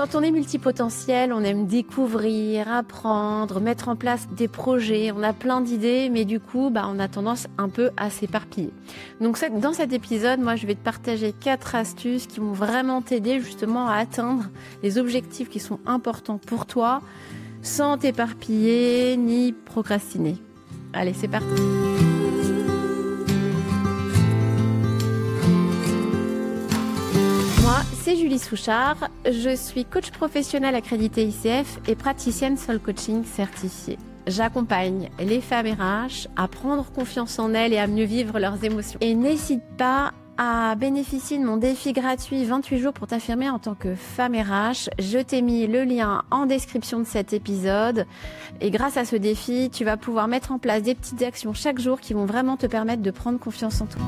Quand on est multipotentiel, on aime découvrir, apprendre, mettre en place des projets, on a plein d'idées, mais du coup, bah, on a tendance un peu à s'éparpiller. Donc dans cet épisode, moi, je vais te partager quatre astuces qui vont vraiment t'aider justement à atteindre les objectifs qui sont importants pour toi, sans t'éparpiller ni procrastiner. Allez, c'est parti. C'est Julie Souchard. Je suis coach professionnel accrédité ICF et praticienne Soul Coaching certifiée. J'accompagne les femmes RH à prendre confiance en elles et à mieux vivre leurs émotions. Et n'hésite pas à bénéficier de mon défi gratuit 28 jours pour t'affirmer en tant que femme RH. Je t'ai mis le lien en description de cet épisode. Et grâce à ce défi, tu vas pouvoir mettre en place des petites actions chaque jour qui vont vraiment te permettre de prendre confiance en toi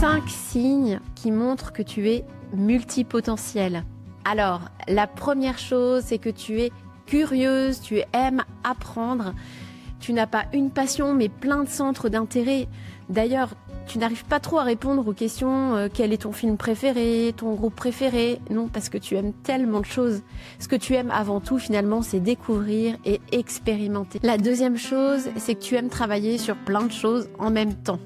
cinq signes qui montrent que tu es multipotentiel. Alors, la première chose, c'est que tu es curieuse, tu aimes apprendre, tu n'as pas une passion, mais plein de centres d'intérêt. D'ailleurs, tu n'arrives pas trop à répondre aux questions euh, quel est ton film préféré, ton groupe préféré? Non, parce que tu aimes tellement de choses. Ce que tu aimes avant tout, finalement, c'est découvrir et expérimenter. La deuxième chose, c'est que tu aimes travailler sur plein de choses en même temps.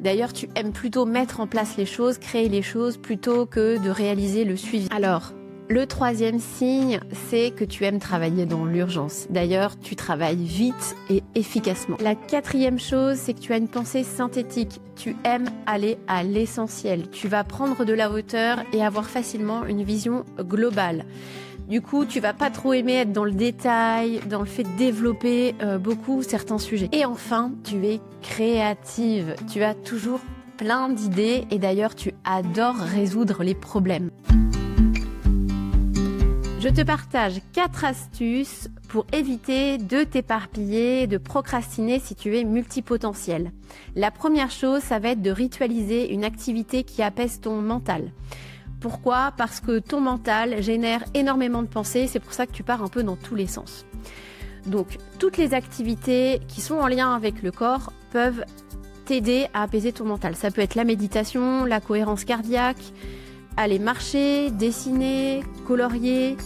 D'ailleurs, tu aimes plutôt mettre en place les choses, créer les choses, plutôt que de réaliser le suivi. Alors, le troisième signe, c'est que tu aimes travailler dans l'urgence. D'ailleurs, tu travailles vite et efficacement. La quatrième chose, c'est que tu as une pensée synthétique. Tu aimes aller à l'essentiel. Tu vas prendre de la hauteur et avoir facilement une vision globale. Du coup, tu vas pas trop aimer être dans le détail, dans le fait de développer euh, beaucoup certains sujets. Et enfin, tu es créative. Tu as toujours plein d'idées et d'ailleurs, tu adores résoudre les problèmes. Je te partage quatre astuces pour éviter de t'éparpiller, de procrastiner si tu es multipotentiel. La première chose, ça va être de ritualiser une activité qui apaise ton mental. Pourquoi? Parce que ton mental génère énormément de pensées, c'est pour ça que tu pars un peu dans tous les sens. Donc, toutes les activités qui sont en lien avec le corps peuvent t'aider à apaiser ton mental. Ça peut être la méditation, la cohérence cardiaque, aller marcher, dessiner, colorier.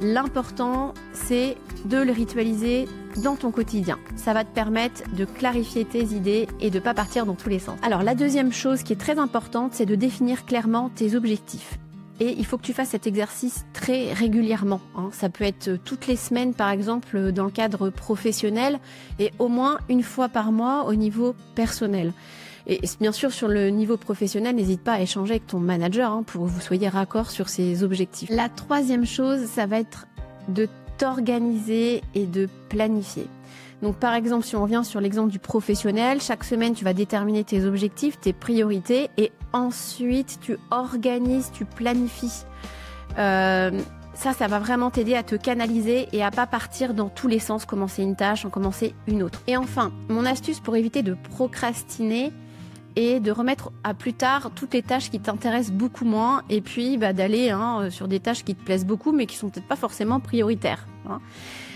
L'important, c'est de le ritualiser dans ton quotidien. Ça va te permettre de clarifier tes idées et de pas partir dans tous les sens. Alors la deuxième chose qui est très importante, c'est de définir clairement tes objectifs. Et il faut que tu fasses cet exercice très régulièrement. Hein. Ça peut être toutes les semaines, par exemple, dans le cadre professionnel, et au moins une fois par mois au niveau personnel. Et bien sûr, sur le niveau professionnel, n'hésite pas à échanger avec ton manager hein, pour que vous soyez raccord sur ces objectifs. La troisième chose, ça va être de t'organiser et de planifier. Donc par exemple, si on revient sur l'exemple du professionnel, chaque semaine tu vas déterminer tes objectifs, tes priorités et ensuite tu organises, tu planifies. Euh, ça, ça va vraiment t'aider à te canaliser et à pas partir dans tous les sens, commencer une tâche, en commencer une autre. Et enfin, mon astuce pour éviter de procrastiner, et de remettre à plus tard toutes les tâches qui t'intéressent beaucoup moins et puis bah, d'aller hein, sur des tâches qui te plaisent beaucoup mais qui sont peut-être pas forcément prioritaires. Hein.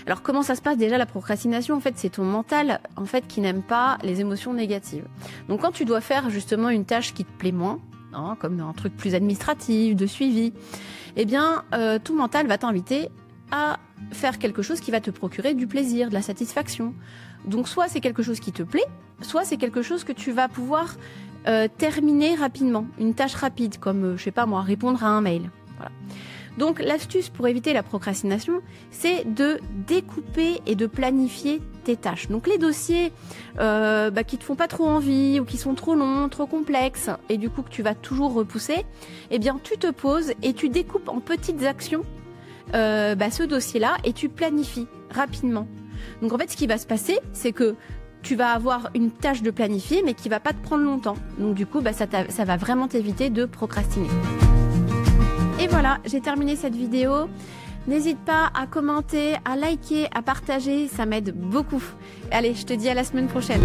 Alors comment ça se passe déjà la procrastination? En fait, c'est ton mental en fait qui n'aime pas les émotions négatives. Donc quand tu dois faire justement une tâche qui te plaît moins, hein, comme un truc plus administratif, de suivi, eh bien euh, ton mental va t'inviter à faire quelque chose qui va te procurer du plaisir, de la satisfaction. Donc soit c'est quelque chose qui te plaît, soit c'est quelque chose que tu vas pouvoir euh, terminer rapidement, une tâche rapide, comme euh, je sais pas moi, répondre à un mail. Voilà. Donc l'astuce pour éviter la procrastination, c'est de découper et de planifier tes tâches. Donc les dossiers euh, bah, qui te font pas trop envie ou qui sont trop longs, trop complexes et du coup que tu vas toujours repousser, eh bien tu te poses et tu découpes en petites actions euh, bah, ce dossier-là et tu planifies rapidement. Donc en fait, ce qui va se passer, c'est que tu vas avoir une tâche de planifier, mais qui va pas te prendre longtemps. Donc du coup, bah, ça, ça va vraiment t'éviter de procrastiner. Et voilà, j'ai terminé cette vidéo. N'hésite pas à commenter, à liker, à partager, ça m'aide beaucoup. Allez, je te dis à la semaine prochaine.